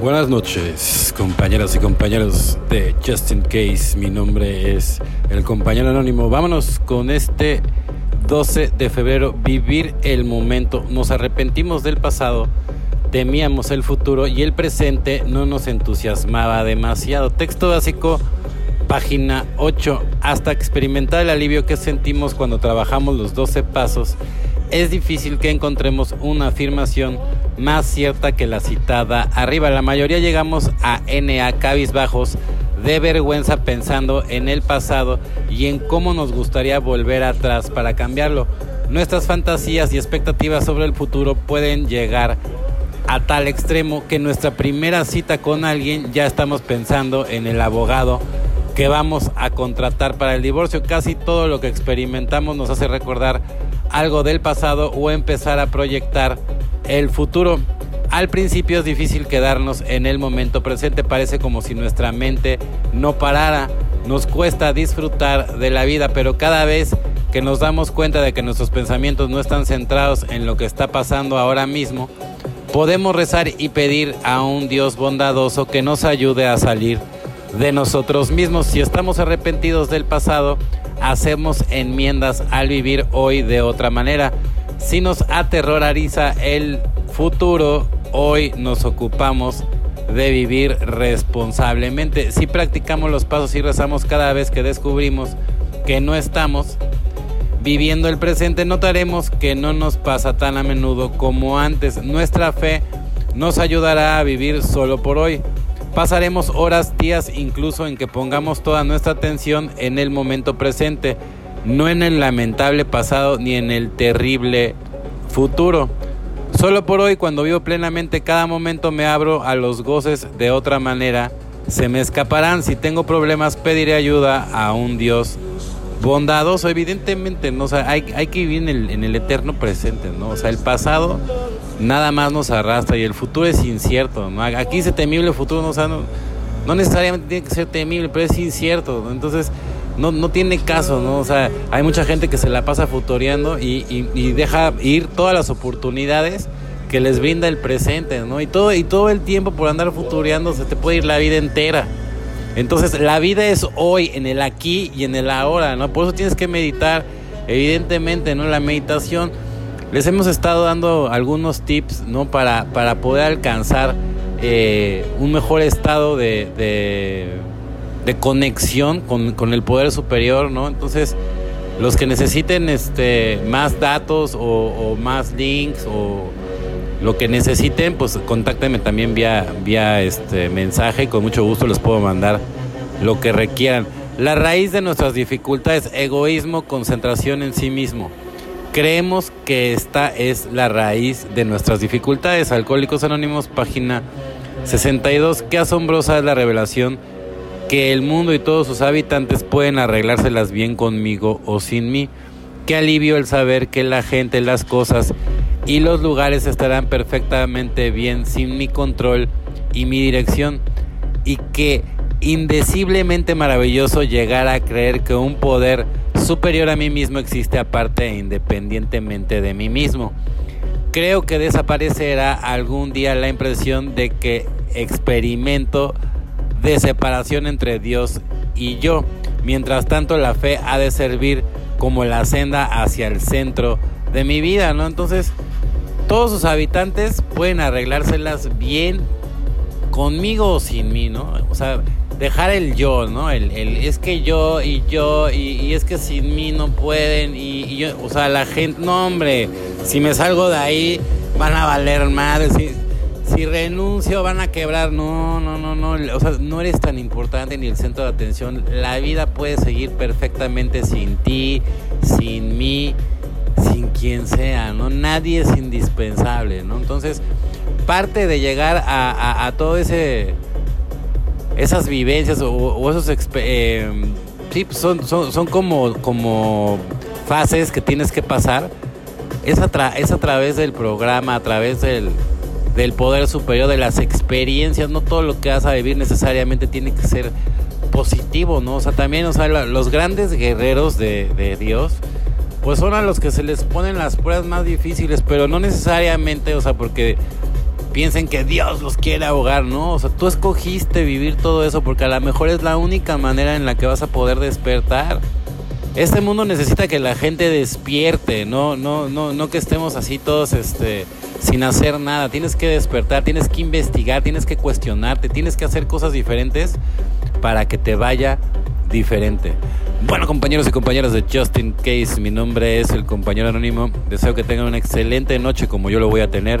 Buenas noches, compañeras y compañeros de Justin Case. Mi nombre es el compañero anónimo. Vámonos con este 12 de febrero. Vivir el momento. Nos arrepentimos del pasado, temíamos el futuro y el presente no nos entusiasmaba demasiado. Texto básico, página 8. Hasta experimentar el alivio que sentimos cuando trabajamos los 12 pasos, es difícil que encontremos una afirmación más cierta que la citada arriba. La mayoría llegamos a NA cabizbajos de vergüenza pensando en el pasado y en cómo nos gustaría volver atrás para cambiarlo. Nuestras fantasías y expectativas sobre el futuro pueden llegar a tal extremo que nuestra primera cita con alguien ya estamos pensando en el abogado que vamos a contratar para el divorcio. Casi todo lo que experimentamos nos hace recordar algo del pasado o empezar a proyectar el futuro. Al principio es difícil quedarnos en el momento presente, parece como si nuestra mente no parara. Nos cuesta disfrutar de la vida, pero cada vez que nos damos cuenta de que nuestros pensamientos no están centrados en lo que está pasando ahora mismo, podemos rezar y pedir a un Dios bondadoso que nos ayude a salir de nosotros mismos. Si estamos arrepentidos del pasado, hacemos enmiendas al vivir hoy de otra manera. Si nos aterroriza el futuro, hoy nos ocupamos de vivir responsablemente. Si practicamos los pasos y rezamos cada vez que descubrimos que no estamos viviendo el presente, notaremos que no nos pasa tan a menudo como antes. Nuestra fe nos ayudará a vivir solo por hoy. Pasaremos horas, días, incluso en que pongamos toda nuestra atención en el momento presente no en el lamentable pasado ni en el terrible futuro. Solo por hoy, cuando vivo plenamente cada momento, me abro a los goces de otra manera. Se me escaparán. Si tengo problemas, pediré ayuda a un Dios bondadoso. Evidentemente, ¿no? hay, que vivir en el, eterno presente. ¿no? O sea, el pasado nada más nos arrastra y el futuro es incierto. Aquí dice temible futuro, ¿no? no, no necesariamente tiene que ser temible, pero es incierto. Entonces, no, no tiene caso, ¿no? O sea, hay mucha gente que se la pasa futoreando y, y, deja ir todas las oportunidades que les brinda el presente, ¿no? Y todo, y todo el tiempo por andar futureando se te puede ir la vida entera. Entonces, la vida es hoy, en el aquí y en el ahora, ¿no? Por eso tienes que meditar, evidentemente, ¿no? La meditación, les hemos estado dando algunos tips, ¿no? Para, para poder alcanzar eh, un mejor estado de de conexión con, el poder superior, ¿no? Entonces, los que necesiten este, más datos o, más links o lo que necesiten, pues contáctenme también vía, vía este mensaje y con mucho gusto les puedo mandar lo que requieran. La raíz de nuestras dificultades, egoísmo, concentración en sí mismo. Creemos que esta es la raíz de nuestras dificultades. Alcohólicos Anónimos, página 62. Qué asombrosa es la revelación que el mundo y todos sus habitantes pueden arreglárselas bien conmigo o sin mí. Qué alivio el saber que la gente, las cosas y los lugares estarán perfectamente bien sin mi control y mi dirección. Y que indeciblemente maravilloso llegar a creer que un poder superior a mí mismo existe aparte e independientemente de mí mismo. Creo que desaparecerá algún día la impresión de que experimento de separación entre Dios y yo. Mientras tanto, la fe ha de servir como la senda hacia el centro de mi vida, ¿no? Entonces, todos sus habitantes pueden arreglárselas bien conmigo o sin mí, ¿no? O sea, dejar el yo, ¿no? El, es que yo y yo y, es que sin mí no pueden y, yo, o sea, la gente, no hombre, si me salgo de ahí van a valer madre, si renuncio van a quebrar. No, no, no, no. O sea, no eres tan importante ni el centro de atención. La vida puede seguir perfectamente sin ti, sin mí, sin quien sea, ¿no? Nadie es indispensable, ¿no? Entonces, parte de llegar a, todo ese esas vivencias o, esos eh, sí, pues son, son, son, como, como fases que tienes que pasar es es a través del programa a través del, del poder superior, de las experiencias, no todo lo que vas a vivir necesariamente tiene que ser positivo, ¿no? O sea, también, o sea, los grandes guerreros de, Dios, pues son a los que se les ponen las pruebas más difíciles, pero no necesariamente, o sea, porque piensen que Dios los quiere ahogar, ¿no? O sea, tú escogiste vivir todo eso porque a lo mejor es la única manera en la que vas a poder despertar. Este mundo necesita que la gente despierte, no, no, no, no que estemos así todos este, sin hacer nada. Tienes que despertar, tienes que investigar, tienes que cuestionarte, tienes que hacer cosas diferentes para que te vaya diferente. Bueno, compañeros y compañeras de Justin Case, mi nombre es el compañero anónimo. Deseo que tengan una excelente noche como yo lo voy a tener.